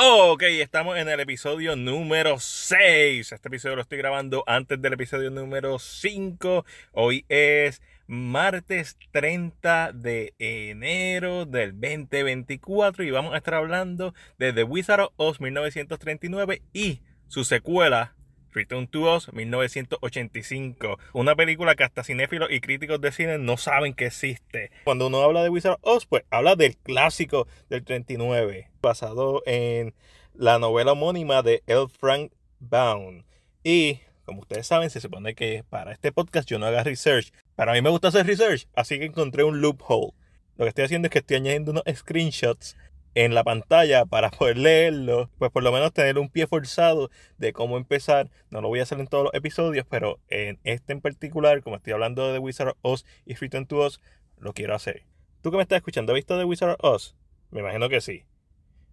Ok, estamos en el episodio número 6. Este episodio lo estoy grabando antes del episodio número 5. Hoy es martes 30 de enero del 2024 y vamos a estar hablando de The Wizard of Oz 1939 y su secuela Return to Us 1985. Una película que hasta cinéfilos y críticos de cine no saben que existe. Cuando uno habla de Wizard of Oz, pues habla del clásico del 39, basado en la novela homónima de L. Frank Baum. Y como ustedes saben, se supone que para este podcast yo no haga research. Pero a mí me gusta hacer research, así que encontré un loophole. Lo que estoy haciendo es que estoy añadiendo unos screenshots en la pantalla para poder leerlo, pues por lo menos tener un pie forzado de cómo empezar. No lo voy a hacer en todos los episodios, pero en este en particular, como estoy hablando de Wizard of Oz y Return to Oz, lo quiero hacer. ¿Tú que me estás escuchando, has visto The Wizard of Oz? Me imagino que sí.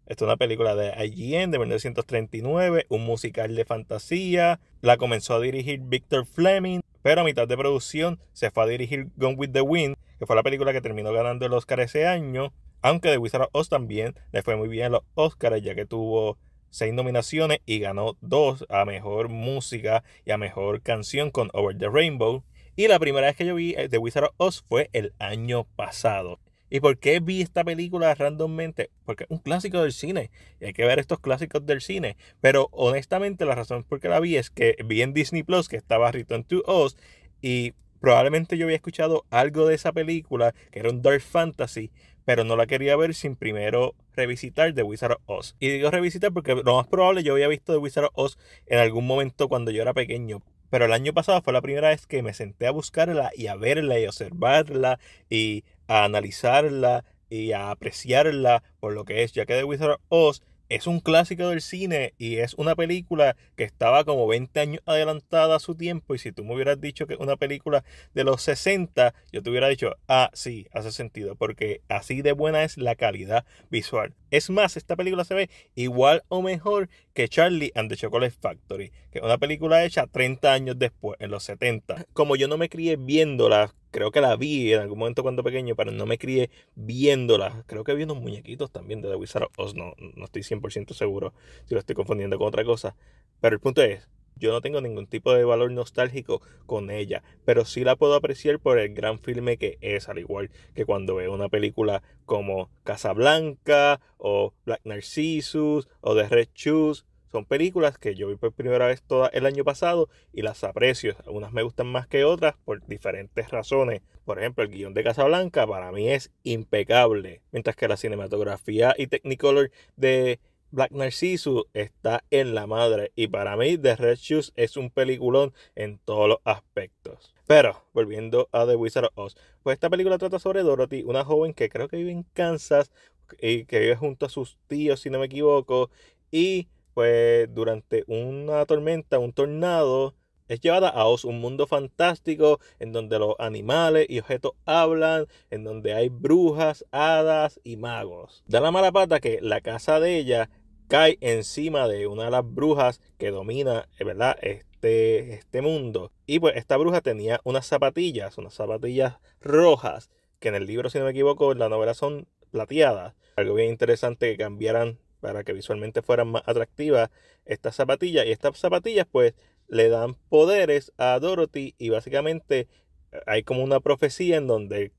Esta es una película de IGN de 1939, un musical de fantasía. La comenzó a dirigir Victor Fleming, pero a mitad de producción se fue a dirigir Gone with the Wind, que fue la película que terminó ganando el Oscar ese año. Aunque The Wizard of Oz también le fue muy bien en los Oscars, ya que tuvo seis nominaciones y ganó dos a mejor música y a mejor canción con Over the Rainbow. Y la primera vez que yo vi eh, The Wizard of Oz fue el año pasado. ¿Y por qué vi esta película randommente? Porque es un clásico del cine. Y hay que ver estos clásicos del cine. Pero honestamente la razón por qué la vi es que vi en Disney Plus que estaba Return to Oz. Y probablemente yo había escuchado algo de esa película, que era un Dark Fantasy pero no la quería ver sin primero revisitar The Wizard of Oz. Y digo revisitar porque lo más probable yo había visto The Wizard of Oz en algún momento cuando yo era pequeño. Pero el año pasado fue la primera vez que me senté a buscarla y a verla y a observarla y a analizarla y a apreciarla por lo que es, ya que The Wizard of Oz es un clásico del cine y es una película que estaba como 20 años adelantada a su tiempo y si tú me hubieras dicho que es una película de los 60, yo te hubiera dicho, ah, sí, hace sentido, porque así de buena es la calidad visual. Es más, esta película se ve igual o mejor que Charlie and the Chocolate Factory, que es una película hecha 30 años después, en los 70. Como yo no me crié viéndola, creo que la vi en algún momento cuando pequeño, pero no me crié viéndola. Creo que vi unos muñequitos también de The Wizard of Oz, no, no estoy 100% seguro si lo estoy confundiendo con otra cosa. Pero el punto es, yo no tengo ningún tipo de valor nostálgico con ella, pero sí la puedo apreciar por el gran filme que es, al igual que cuando veo una película como Casablanca o Black Narcissus o The Red Shoes. Son películas que yo vi por primera vez toda el año pasado y las aprecio. Algunas me gustan más que otras por diferentes razones. Por ejemplo, el guion de Casablanca para mí es impecable, mientras que la cinematografía y Technicolor de Black Narcissus está en la madre y para mí The Red Shoes es un peliculón en todos los aspectos. Pero, volviendo a The Wizard of Oz, pues esta película trata sobre Dorothy, una joven que creo que vive en Kansas y que vive junto a sus tíos, si no me equivoco, y pues durante una tormenta, un tornado, es llevada a Oz, un mundo fantástico en donde los animales y objetos hablan, en donde hay brujas, hadas y magos. Da la mala pata que la casa de ella cae encima de una de las brujas que domina, eh, ¿verdad? Este, este mundo. Y pues esta bruja tenía unas zapatillas, unas zapatillas rojas, que en el libro, si no me equivoco, en la novela son plateadas. Algo bien interesante que cambiaran para que visualmente fueran más atractivas estas zapatillas. Y estas zapatillas pues le dan poderes a Dorothy y básicamente eh, hay como una profecía en donde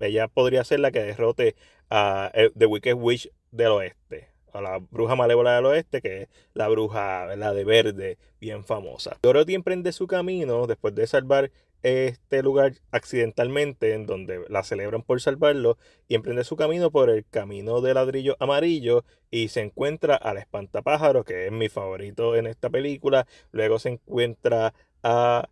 ella podría ser la que derrote a eh, The Wicked Witch del oeste a la bruja malévola del oeste, que es la bruja la de verde, bien famosa. Dorothy emprende su camino después de salvar este lugar accidentalmente, en donde la celebran por salvarlo, y emprende su camino por el camino de ladrillo amarillo y se encuentra al espantapájaro, que es mi favorito en esta película. Luego se encuentra a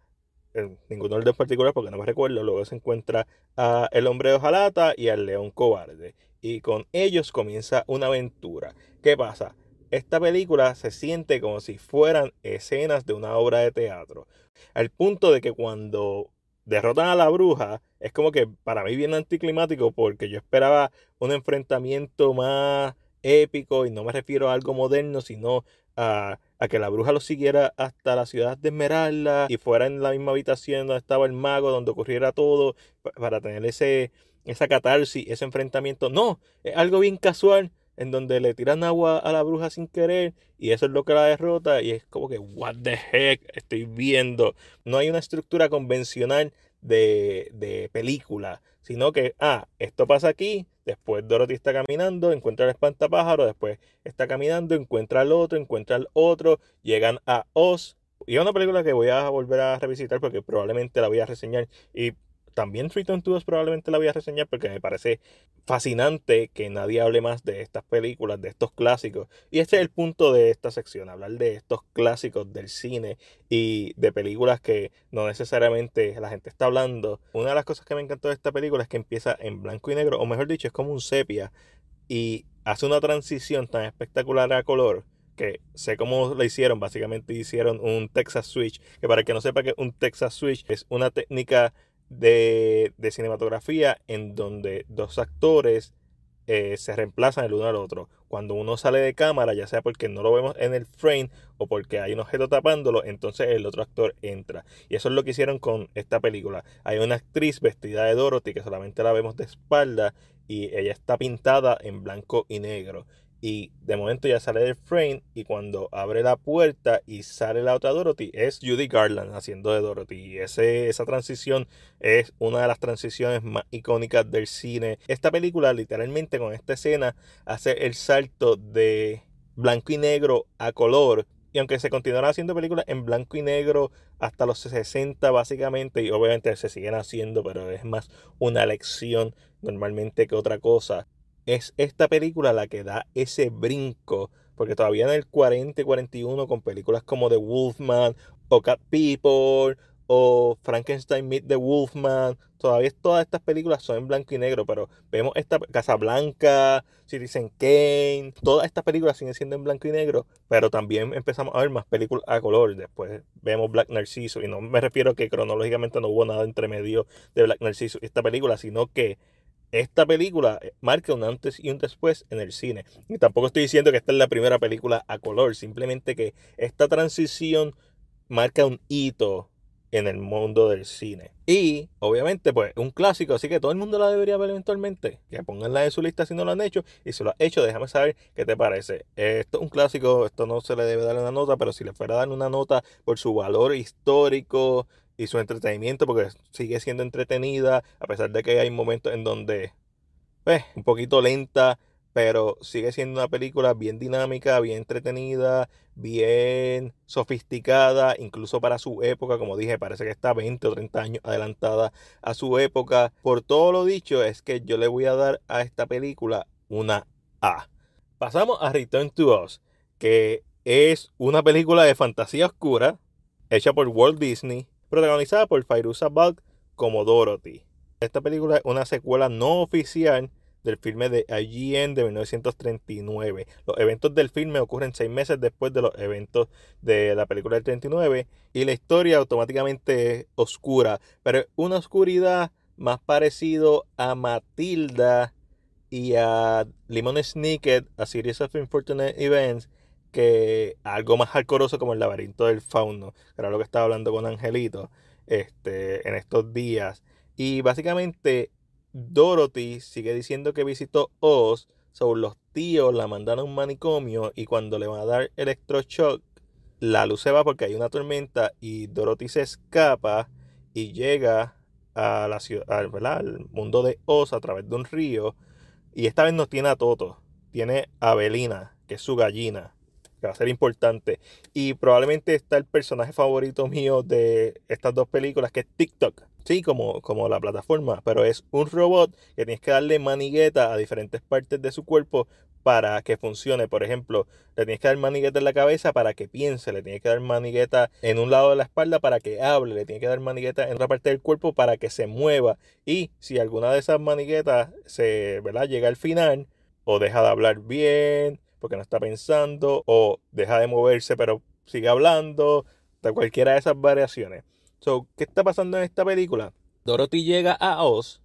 en ningún orden particular porque no me recuerdo, luego se encuentra a el hombre de hojalata y al león cobarde y con ellos comienza una aventura. ¿Qué pasa? Esta película se siente como si fueran escenas de una obra de teatro. Al punto de que cuando derrotan a la bruja, es como que para mí bien anticlimático porque yo esperaba un enfrentamiento más épico y no me refiero a algo moderno, sino a, que la bruja lo siguiera hasta la ciudad de Esmeralda y fuera en la misma habitación donde estaba el mago, donde ocurriera todo, para tener ese, esa catarsis, ese enfrentamiento. No, es algo bien casual. En donde le tiran agua a la bruja sin querer y eso es lo que la derrota y es como que what the heck estoy viendo. No hay una estructura convencional de, de película, sino que, ah, esto pasa aquí, después Dorothy está caminando, encuentra el espantapájaro, después está caminando, encuentra al otro, encuentra al otro, llegan a Oz. Y es una película que voy a volver a revisitar porque probablemente la voy a reseñar y también Return to probablemente la voy a reseñar porque me parece fascinante que nadie hable más de estas películas, de estos clásicos. Y este es el punto de esta sección, hablar de estos clásicos del cine y de películas que no necesariamente la gente está hablando. Una de las cosas que me encantó de esta película es que empieza en blanco y negro, o mejor dicho, es como un sepia y hace una transición tan espectacular a color que sé cómo lo hicieron, básicamente hicieron un Texas Switch, que para el que no sepa que un Texas Switch es una técnica de, cinematografía en donde dos actores eh, se reemplazan el uno al otro. Cuando uno sale de cámara, ya sea porque no lo vemos en el frame o porque hay un objeto tapándolo, entonces el otro actor entra. Y eso es lo que hicieron con esta película. Hay una actriz vestida de Dorothy que solamente la vemos de espalda y ella está pintada en blanco y negro y de momento ya sale del frame y cuando abre la puerta y sale la otra Dorothy es Judy Garland haciendo de Dorothy. Y ese, esa transición es una de las transiciones más icónicas del cine. Esta película literalmente con esta escena hace el salto de blanco y negro a color. Y aunque se continuarán haciendo películas en blanco y negro hasta los 60 básicamente, y obviamente se siguen haciendo, pero es más una elección normalmente que otra cosa, es esta película la que da ese brinco, porque todavía en el 40 y 41 con películas como The Wolfman o Cat People o Frankenstein Meet the Wolfman, todavía todas estas películas son en blanco y negro, pero vemos esta Casablanca, Citizen Kane, todas estas películas siguen siendo en blanco y negro, pero también empezamos a ver más películas a color, después vemos Black Narciso, y no me refiero a que cronológicamente no hubo nada entre medio de Black Narciso y esta película, sino que esta película eh, marca un antes y un después en el cine. Y tampoco estoy diciendo que esta es la primera película a color, simplemente que esta transición marca un hito en el mundo del cine. Y obviamente, pues, un clásico, así que todo el mundo la debería ver eventualmente. Que ponganla en su lista si no lo han hecho. Y si lo has hecho, déjame saber qué te parece. Esto es un clásico, esto no se le debe dar una nota, pero si le fuera a dar una nota por su valor histórico, y su entretenimiento porque sigue siendo entretenida a pesar de que hay momentos en donde pues un poquito lenta pero sigue siendo una película bien dinámica, bien entretenida, bien sofisticada, incluso para su época, como dije, parece que está 20 o 30 años adelantada a su época. Por todo lo dicho, es que yo le voy a dar a esta película una A. Pasamos a Return to Us, que es una película de fantasía oscura, hecha por Walt Disney, protagonizada por Fairuza Balk como Dorothy. Esta película es una secuela no oficial del filme de IGN de 1939. Los eventos del filme ocurren seis meses después de los eventos de la película del 39 y la historia automáticamente es oscura, pero una oscuridad más parecido a Matilda y a Lemon Snicket, a Series of Unfortunate Events, que algo más alcoroso como el laberinto del fauno, que era lo que estaba hablando con Angelito este, en estos días. Y básicamente Dorothy sigue diciendo que visitó Oz, sobre los tíos la mandan a un manicomio y cuando le van a dar electroshock, la luz se va porque hay una tormenta y Dorothy se escapa y llega a la ciudad, al mundo de Oz a través de un río. Y esta vez no tiene a Toto, tiene a Belina, que es su gallina que va a ser importante. Y probablemente está el personaje favorito mío de estas dos películas, que es TikTok. Sí, como, como la plataforma, pero es un robot que tienes que darle manigueta a diferentes partes de su cuerpo para que funcione. Por ejemplo, le tienes que dar manigueta en la cabeza para que piense, le tienes que dar manigueta en un lado de la espalda para que hable, le tienes que dar manigueta en otra parte del cuerpo para que se mueva. Y si alguna de esas maniguetas se, ¿verdad? llega al final o deja de hablar bien porque no está pensando o deja de moverse pero sigue hablando, de cualquiera de esas variaciones. So, ¿Qué está pasando en esta película? Dorothy llega a Oz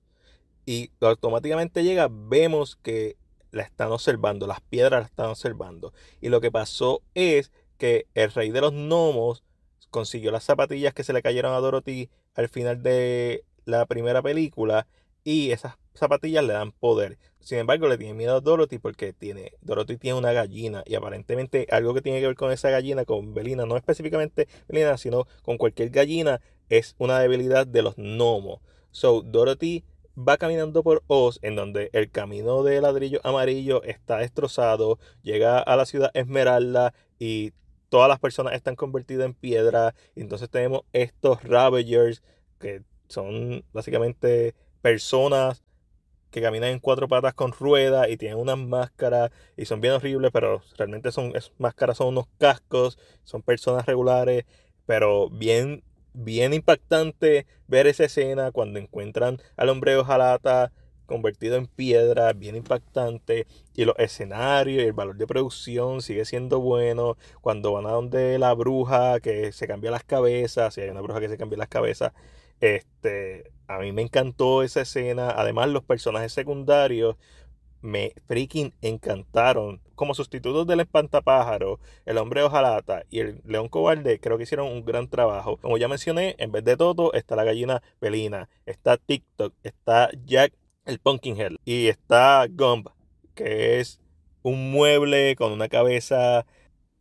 y automáticamente llega, vemos que la están observando, las piedras la están observando. Y lo que pasó es que el rey de los gnomos consiguió las zapatillas que se le cayeron a Dorothy al final de la primera película y esas zapatillas le dan poder. Sin embargo, le tiene miedo a Dorothy porque tiene, Dorothy tiene una gallina y aparentemente algo que tiene que ver con esa gallina, con Belina, no específicamente Belina, sino con cualquier gallina, es una debilidad de los gnomos. So, Dorothy va caminando por Oz, en donde el camino de ladrillo amarillo está destrozado, llega a la ciudad Esmeralda y todas las personas están convertidas en piedra. Entonces tenemos estos Ravagers, que son básicamente personas que caminan en cuatro patas con ruedas y tienen unas máscaras y son bien horribles, pero realmente son máscaras, son unos cascos, son personas regulares, pero bien bien impactante ver esa escena cuando encuentran al hombre de convertido en piedra, bien impactante. Y los escenarios y el valor de producción sigue siendo bueno. Cuando van a donde la bruja que se cambia las cabezas, si hay una bruja que se cambia las cabezas, este, a mí me encantó esa escena. Además, los personajes secundarios me freaking encantaron. Como sustitutos del espantapájaro, el hombre hojalata y el león cobarde, creo que hicieron un gran trabajo. Como ya mencioné, en vez de Toto está la gallina pelina, está TikTok, está Jack el Pumpkinhead y está Gump, que es un mueble con una cabeza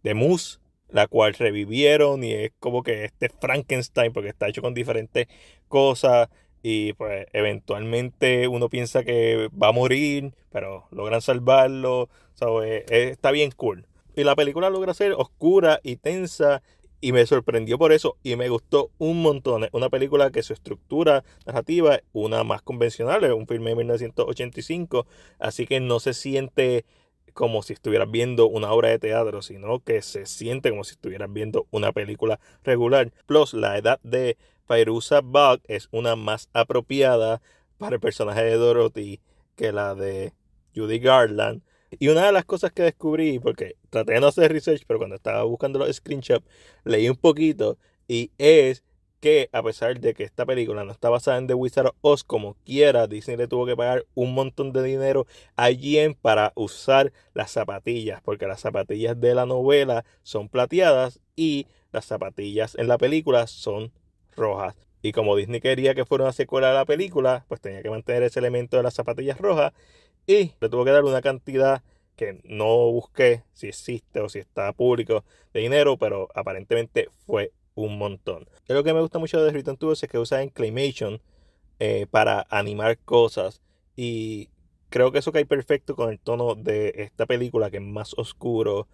de mousse, la cual revivieron y es como que este Frankenstein porque está hecho con diferentes cosas y pues eventualmente uno piensa que va a morir, pero logran salvarlo, ¿sabes? está bien cool. Y la película logra ser oscura y tensa y me sorprendió por eso y me gustó un montón. Una película que su estructura narrativa una más convencional, es un filme de 1985, así que no se siente como si estuvieras viendo una obra de teatro, sino que se siente como si estuvieras viendo una película regular. Plus, la edad de Fairuza Bug es una más apropiada para el personaje de Dorothy que la de Judy Garland. Y una de las cosas que descubrí, porque traté de no hacer research, pero cuando estaba buscando los screenshots, leí un poquito, y es que a pesar de que esta película no está basada en The Wizard of Oz como quiera, Disney le tuvo que pagar un montón de dinero a Jen para usar las zapatillas, porque las zapatillas de la novela son plateadas y las zapatillas en la película son rojas. Y como Disney quería que fuera una secuela de la película, pues tenía que mantener ese elemento de las zapatillas rojas y le tuvo que dar una cantidad que no busqué si existe o si está público de dinero, pero aparentemente fue un montón. Lo que me gusta mucho de Return to es que usa Claymation eh, para animar cosas y creo que eso cae perfecto con el tono de esta película que es más oscuro.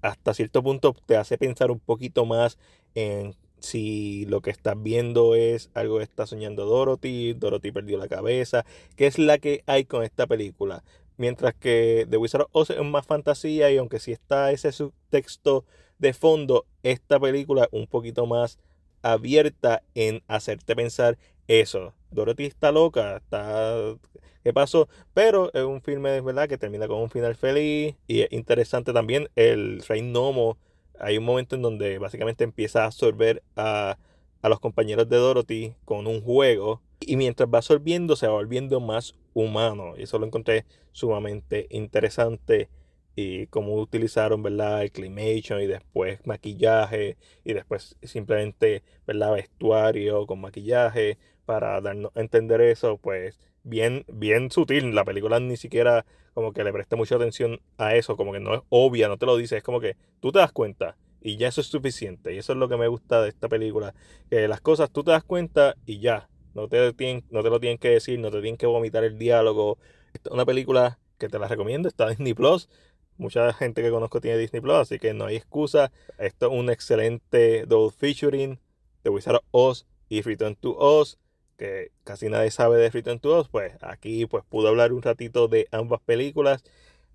Hasta cierto punto te hace pensar un poquito más en si lo que estás viendo es algo que está soñando Dorothy, Dorothy perdió la cabeza, que es la que hay con esta película. Mientras que The Wizard of Oz es más fantasía y aunque sí está ese subtexto de fondo, esta película un poquito más abierta en hacerte pensar eso. Dorothy está loca, está... ¿Qué pasó? Pero es un filme, ¿verdad? Que termina con un final feliz y es interesante también el Rey Nomo hay un momento en donde básicamente empieza a absorber a, los compañeros de Dorothy con un juego y mientras va absorbiendo se va volviendo más humano. Y eso lo encontré sumamente interesante y cómo utilizaron verdad el climation y después maquillaje y después simplemente verdad vestuario con maquillaje para darnos entender eso pues bien bien sutil la película ni siquiera como que le preste mucha atención a eso, como que no es obvia, no te lo dice, es como que tú te das cuenta y ya eso es suficiente. Y eso es lo que me gusta de esta película, que las cosas tú te das cuenta y ya, no te, tienen, no te lo tienen que decir, no te tienen que vomitar el diálogo. Esta es una película que te la recomiendo, está en Disney Plus. Mucha gente que conozco tiene Disney Plus, así que no hay excusa. Esto es un excelente double featuring de Wizard of Oz y Return to Oz que casi nadie sabe de Return to Oz, pues aquí pues pude hablar un ratito de ambas películas.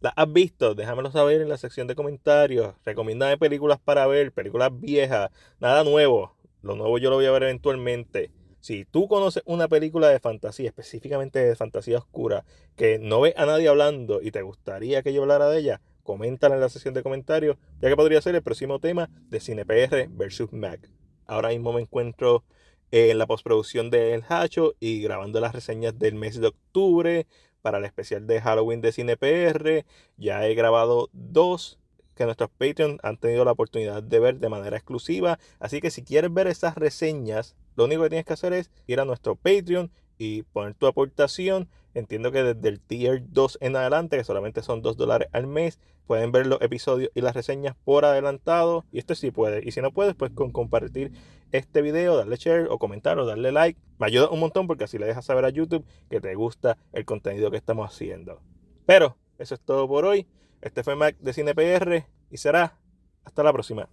¿Las has visto? Déjamelo saber en la sección de comentarios. Recomiéndame películas para ver, películas viejas, nada nuevo. Lo nuevo yo lo voy a ver eventualmente. Si tú conoces una película de fantasía, específicamente de fantasía oscura, que no ves a nadie hablando y te gustaría que yo hablara de ella, coméntala en la sección de comentarios, ya que podría ser el próximo tema de CinePR versus Mac. Ahora mismo me encuentro en la postproducción de El Hacho y grabando las reseñas del mes de octubre para el especial de Halloween de CinePR. Ya he grabado dos que nuestros Patreon han tenido la oportunidad de ver de manera exclusiva. Así que si quieres ver esas reseñas, lo único que tienes que hacer es ir a nuestro Patreon y poner tu aportación Entiendo que desde el tier 2 en adelante, que solamente son 2 dólares al mes, pueden ver los episodios y las reseñas por adelantado. Y esto sí puede. Y si no puedes, pues con compartir este video, darle share o comentar o darle like. Me ayuda un montón porque así le dejas saber a YouTube que te gusta el contenido que estamos haciendo. Pero eso es todo por hoy. Este fue Mac de CinePR y será hasta la próxima.